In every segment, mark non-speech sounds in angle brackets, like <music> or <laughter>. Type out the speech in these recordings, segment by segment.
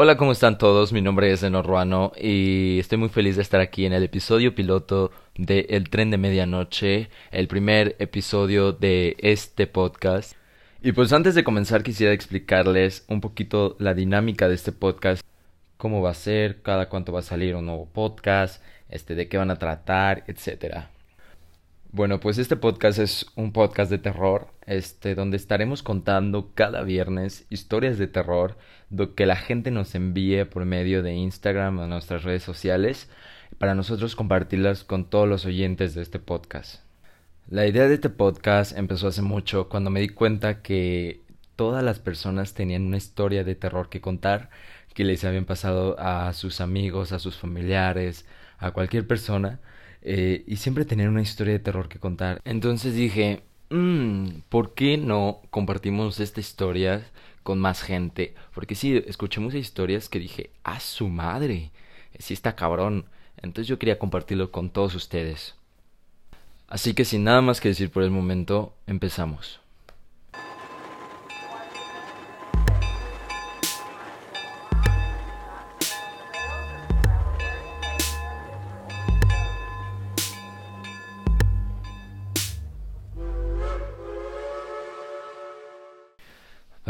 Hola, ¿cómo están todos? Mi nombre es Eno Ruano y estoy muy feliz de estar aquí en el episodio piloto de El Tren de Medianoche, el primer episodio de este podcast. Y pues antes de comenzar quisiera explicarles un poquito la dinámica de este podcast, cómo va a ser, cada cuánto va a salir un nuevo podcast, este, de qué van a tratar, etcétera. Bueno, pues este podcast es un podcast de terror, este, donde estaremos contando cada viernes historias de terror do que la gente nos envíe por medio de Instagram o nuestras redes sociales para nosotros compartirlas con todos los oyentes de este podcast. La idea de este podcast empezó hace mucho cuando me di cuenta que todas las personas tenían una historia de terror que contar que les habían pasado a sus amigos, a sus familiares, a cualquier persona eh, y siempre tener una historia de terror que contar. Entonces dije, mmm, ¿por qué no compartimos esta historia con más gente? Porque sí, escuché muchas historias que dije, ¡a su madre! Sí está cabrón. Entonces yo quería compartirlo con todos ustedes. Así que sin nada más que decir por el momento, empezamos.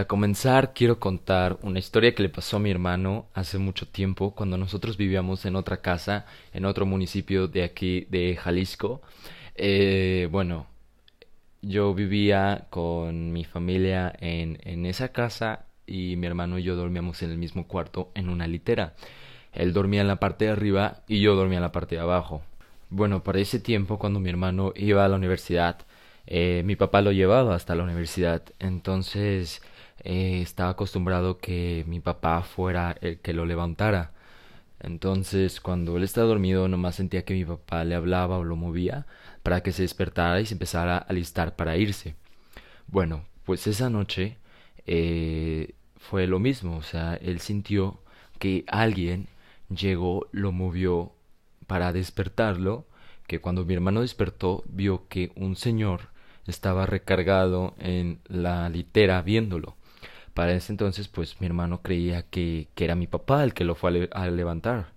Para comenzar, quiero contar una historia que le pasó a mi hermano hace mucho tiempo, cuando nosotros vivíamos en otra casa, en otro municipio de aquí, de Jalisco. Eh, bueno, yo vivía con mi familia en, en esa casa y mi hermano y yo dormíamos en el mismo cuarto en una litera. Él dormía en la parte de arriba y yo dormía en la parte de abajo. Bueno, para ese tiempo, cuando mi hermano iba a la universidad, eh, mi papá lo llevaba hasta la universidad. Entonces, eh, estaba acostumbrado que mi papá fuera el que lo levantara. Entonces, cuando él estaba dormido, nomás sentía que mi papá le hablaba o lo movía para que se despertara y se empezara a alistar para irse. Bueno, pues esa noche eh, fue lo mismo, o sea, él sintió que alguien llegó, lo movió para despertarlo, que cuando mi hermano despertó vio que un señor estaba recargado en la litera viéndolo. Para ese entonces, pues mi hermano creía que, que era mi papá el que lo fue a, levantar.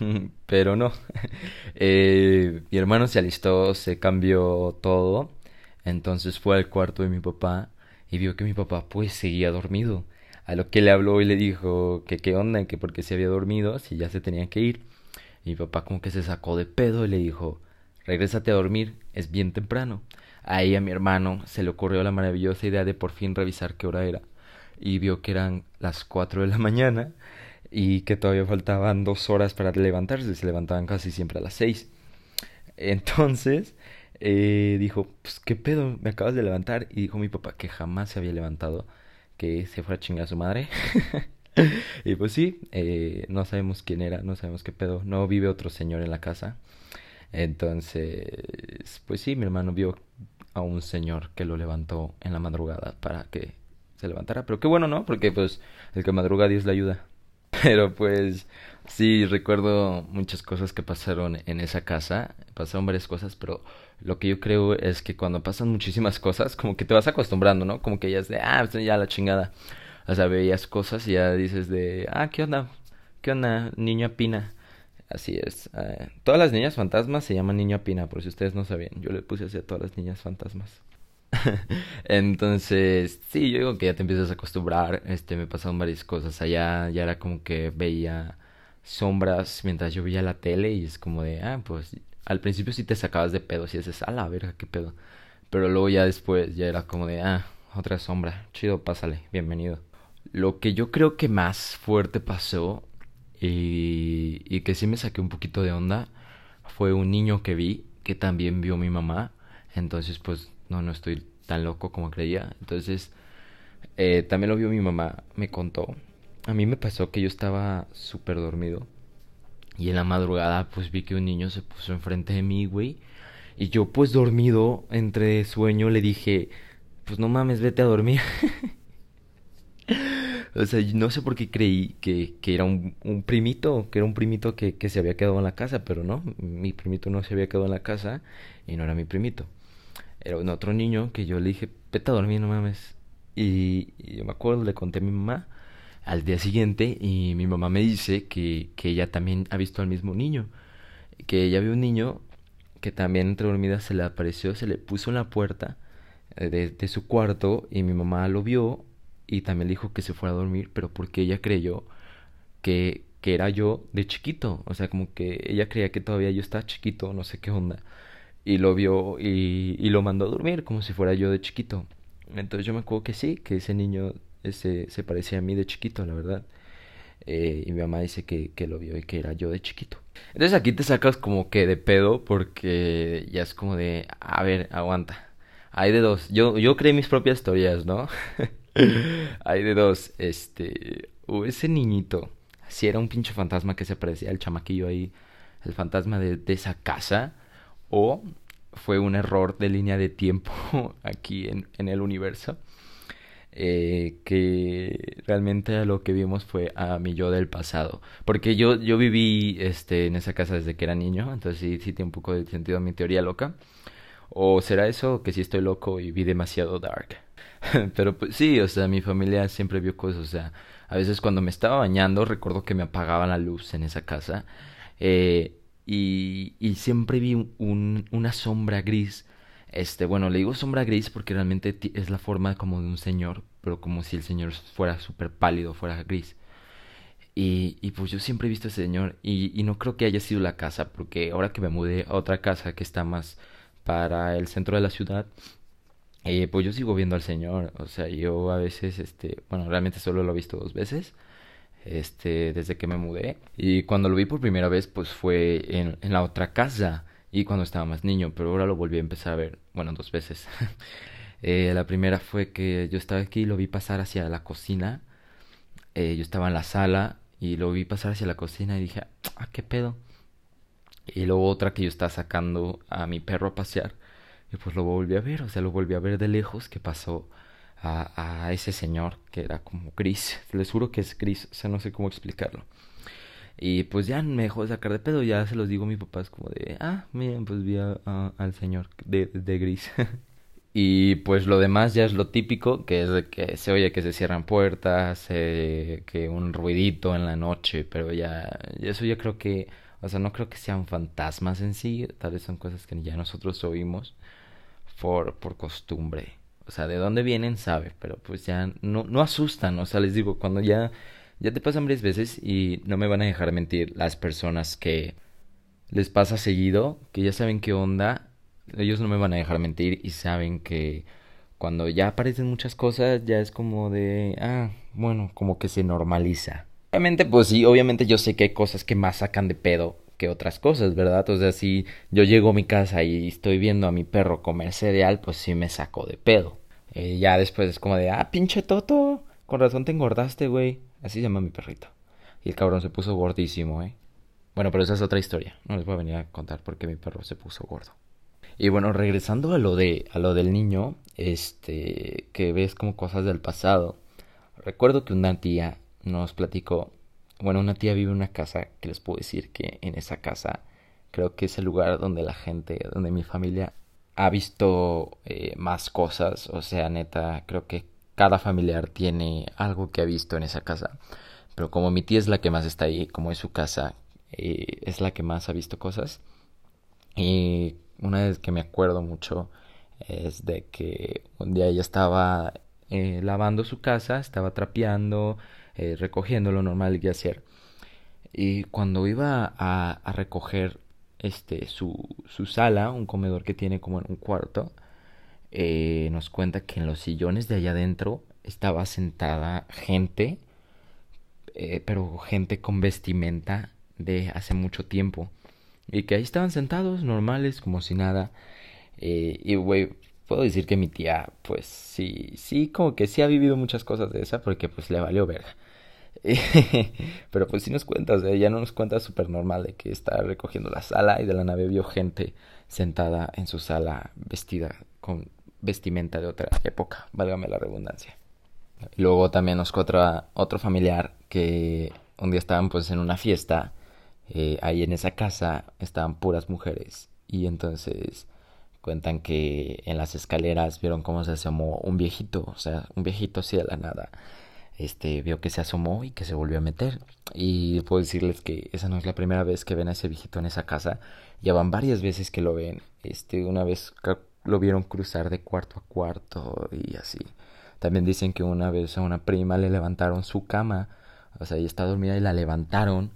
<laughs> Pero no. <laughs> eh, mi hermano se alistó, se cambió todo. Entonces fue al cuarto de mi papá y vio que mi papá pues seguía dormido. A lo que le habló y le dijo que qué onda, que porque se había dormido, si ya se tenía que ir. Y mi papá como que se sacó de pedo y le dijo, regrésate a dormir, es bien temprano. Ahí a mi hermano se le ocurrió la maravillosa idea de por fin revisar qué hora era y vio que eran las cuatro de la mañana y que todavía faltaban dos horas para levantarse, se levantaban casi siempre a las seis. Entonces eh, dijo, pues qué pedo, me acabas de levantar y dijo mi papá que jamás se había levantado, que se fuera a chingar a su madre. <laughs> y pues sí, eh, no sabemos quién era, no sabemos qué pedo, no vive otro señor en la casa. Entonces, pues sí, mi hermano vio a un señor que lo levantó en la madrugada para que se levantara. Pero qué bueno, ¿no? Porque pues el que madruga Dios le ayuda. <laughs> Pero pues sí, recuerdo muchas cosas que pasaron en esa casa. Pasaron varias cosas, pero lo que yo creo es que cuando pasan muchísimas <laughs> cosas, como que te vas acostumbrando, ¿no? Como que ya es de, ah, pues ya la chingada. O sea, veías cosas y ya dices de, ah, ¿qué onda? ¿Qué onda, niña pina? Así es. Eh, todas las niñas fantasmas se llaman niña pina, por si ustedes no sabían. Yo le puse así a todas las niñas fantasmas. <laughs> Entonces, sí, yo digo que ya te empiezas a acostumbrar. Este, me pasaron varias cosas. Allá ya era como que veía sombras mientras yo veía la tele y es como de, ah, pues al principio sí te sacabas de pedo, si dices, a la verga, qué pedo. Pero luego ya después ya era como de, ah, otra sombra, chido, pásale, bienvenido. Lo que yo creo que más fuerte pasó y, y que sí me saqué un poquito de onda fue un niño que vi que también vio mi mamá. Entonces, pues no, no estoy tan loco como creía. Entonces, eh, también lo vio mi mamá, me contó. A mí me pasó que yo estaba súper dormido. Y en la madrugada, pues vi que un niño se puso enfrente de mí, güey. Y yo, pues dormido, entre sueño, le dije, pues no mames, vete a dormir. <laughs> o sea, no sé por qué creí que, que era un, un, primito, que era un primito que, que se había quedado en la casa, pero no, mi primito no se había quedado en la casa y no era mi primito era un otro niño que yo le dije, vete a dormir, no mames. Y, yo me acuerdo, le conté a mi mamá. al día siguiente y mi mamá me dice que, que ella también ha visto al mismo niño. Que ella vio un niño que también entre dormidas se le apareció, se le puso en la puerta eh, de, su cuarto y mi mamá lo vio y también le dijo que se fuera a dormir, pero porque ella creyó que, que era yo de chiquito, o sea, como que ella creía que todavía yo estaba chiquito, no sé qué onda, y lo vio y, y lo mandó a dormir como si fuera yo de chiquito. Entonces yo me acuerdo que sí, que ese niño se parecía a mí de chiquito, la verdad. Eh, y mi mamá dice que, que lo vio y que era yo de chiquito. Entonces aquí te sacas como que de pedo porque ya es como de, a ver, aguanta. Hay de dos. Yo, yo creé mis propias historias, ¿no? <laughs> Hay de dos. Este, o ese niñito, si era un pinche fantasma que se parecía al chamaquillo ahí, el fantasma de, de esa casa, o fue un error de línea de tiempo <laughs> aquí en, el universo. Eh, que realmente lo que vimos fue a mi yo del pasado. Porque yo, yo viví este, en esa casa desde que era niño, entonces sí, sí tiene un poco de sentido mi teoría loca. O será eso que sí estoy loco y vi demasiado dark. <laughs> Pero pues sí, o sea, mi familia siempre vio cosas, o sea, a veces cuando me estaba bañando recuerdo que me apagaban la luz en esa casa eh, y, y siempre vi un, una sombra gris este, bueno, le digo sombra gris porque realmente es la forma como de un señor, pero como si el señor fuera súper pálido, fuera gris. Y, y, pues yo siempre he visto a ese señor y, y, no creo que haya sido la casa, porque ahora que me mudé a otra casa que está más para el centro de la ciudad, eh, pues yo sigo viendo al señor. O sea, yo a veces, este, bueno, realmente solo lo he visto dos veces, este, desde que me mudé. Y cuando lo vi por primera vez, pues fue en, la otra casa y cuando estaba más niño, pero ahora lo volví a empezar a ver, bueno, dos veces. <laughs> eh, la primera fue que yo estaba aquí y lo vi pasar hacia la cocina. Eh, yo estaba en la sala y lo vi pasar hacia la cocina y dije, ah, qué pedo. Y luego otra que yo estaba sacando a mi perro a pasear y pues lo volví a ver, o sea, lo volví a ver de lejos que pasó a, a ese señor que era como gris. Les juro que es gris, o sea, no sé cómo explicarlo. Y pues ya me dejó de sacar de pedo, ya se los digo a mi papá, es como de, ah, miren, pues vi a, al señor de, de gris. <laughs> y pues lo demás ya es lo típico, que es de que se oye que se cierran puertas, eh, que un ruidito en la noche, pero ya, eso ya creo que, o sea, no creo que sean fantasmas en sí, tal vez son cosas que ya nosotros oímos por, por costumbre. O sea, de dónde vienen, sabe, pero pues ya no, no asustan, o sea, les digo, cuando ya ya te pasan varias veces y no me van a dejar mentir las personas que les pasa seguido, que ya saben qué onda, ellos no me van a dejar mentir y saben que cuando ya aparecen muchas cosas ya es como de, ah, bueno, como que se normaliza. Obviamente, pues sí, obviamente yo sé que hay cosas que más sacan de pedo que otras cosas, ¿verdad? O sea, si yo llego a mi casa y estoy viendo a mi perro comer cereal, pues sí me saco de pedo. Eh, ya después es como de, ah, pinche Toto, con razón te engordaste, güey. Así se llama mi perrito. Y el cabrón se puso gordísimo, ¿eh? Bueno, pero esa es otra historia. No les voy a venir a contar por qué mi perro se puso gordo. Y bueno, regresando a lo de a lo del niño, este, que ves como cosas del pasado. Recuerdo que una tía nos platicó, bueno, una tía vive en una casa que les puedo decir que en esa casa creo que es el lugar donde la gente, donde mi familia ha visto eh, más cosas, o sea, neta, creo que cada familiar tiene algo que ha visto en esa casa. Pero como mi tía es la que más está ahí, como es su casa, eh, es la que más ha visto cosas. Y una vez que me acuerdo mucho es de que un día ella estaba eh, lavando su casa, estaba trapeando, eh, recogiendo lo normal que hacer. Y cuando iba a, recoger este su, su sala, un comedor que tiene como un cuarto, eh, nos cuenta que en los sillones de allá adentro estaba sentada gente, eh, pero gente con vestimenta de hace mucho tiempo. Y que ahí estaban sentados, normales, como si nada. Eh, y, güey, puedo decir que mi tía, pues sí, sí, como que sí ha vivido muchas cosas de esa, porque pues le valió verga. <laughs> Pero pues sí nos cuenta, o sea, ya no nos cuenta súper normal de que está recogiendo la sala y de la nave vio gente sentada en su sala vestida con vestimenta de otra época, válgame la redundancia. Luego también nos cuenta otro familiar que un día estaban pues en una fiesta, eh, ahí en esa casa estaban puras mujeres y entonces cuentan que en las escaleras vieron cómo se asomó un viejito, o sea, un viejito así de la nada, este vio que se asomó y que se volvió a meter. Y puedo decirles que esa no es la primera vez que ven a ese viejito en esa casa. Ya van varias veces que lo ven. Este, una vez lo vieron cruzar de cuarto a cuarto y así. También dicen que una vez a una prima le levantaron su cama. O sea, ella está dormida y la levantaron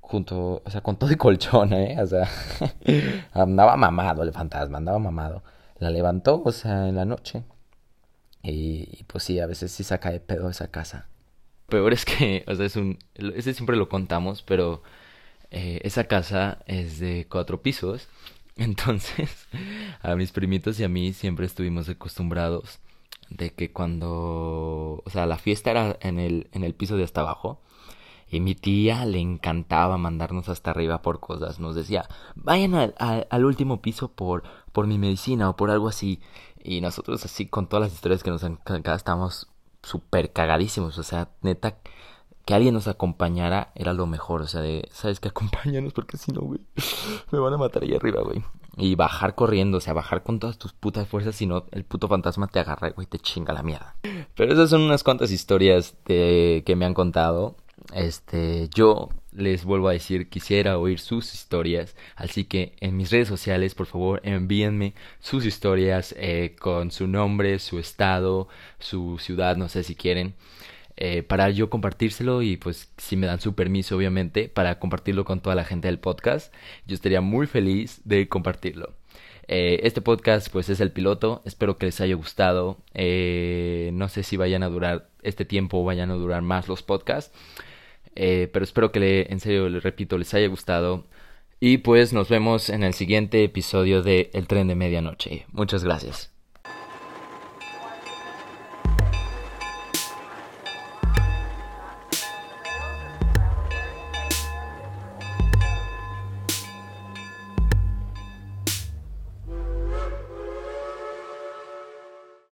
junto, o sea, con todo el colchón, ¿eh? O sea, <laughs> andaba mamado el fantasma, andaba mamado. La levantó, o sea, en la noche. Y, pues sí, a veces sí saca de pedo esa casa. Peor es que, o sea, es un, ese siempre lo contamos, pero eh, esa casa es de cuatro pisos. <laughs> Entonces, a mis primitos y a mí siempre estuvimos acostumbrados de que cuando, o sea, la fiesta era en el, en el piso de hasta abajo. Y mi tía le encantaba mandarnos hasta arriba por cosas. Nos decía, vayan al, al, último piso por, por mi medicina o por algo así. Y nosotros así con todas las historias que nos encantaban estábamos súper cagadísimos. O sea, neta, que alguien nos acompañara era lo mejor. O sea, de, ¿sabes qué? Acompáñanos porque si no, güey, <laughs> me van a matar ahí arriba, güey. Y bajar corriendo, o sea, bajar con todas tus putas fuerzas, si no, el puto fantasma te agarra, güey, te chinga la mierda. Pero esas son unas cuantas historias de, que me han contado. Este, yo les vuelvo a decir, quisiera oír sus historias, así que en mis redes sociales, por favor, envíenme sus historias eh, con su nombre, su estado, su ciudad, no sé si quieren, eh, para yo compartírselo y pues si me dan su permiso, obviamente, para compartirlo con toda la gente del podcast, yo estaría muy feliz de compartirlo. Eh, este podcast pues es el piloto, espero que les haya gustado, no sé si vayan a durar este tiempo o vayan a durar más los podcasts. Eh, pero espero que le, en serio, les repito, les haya gustado. Y pues nos vemos en el siguiente episodio de El tren de medianoche. Muchas gracias.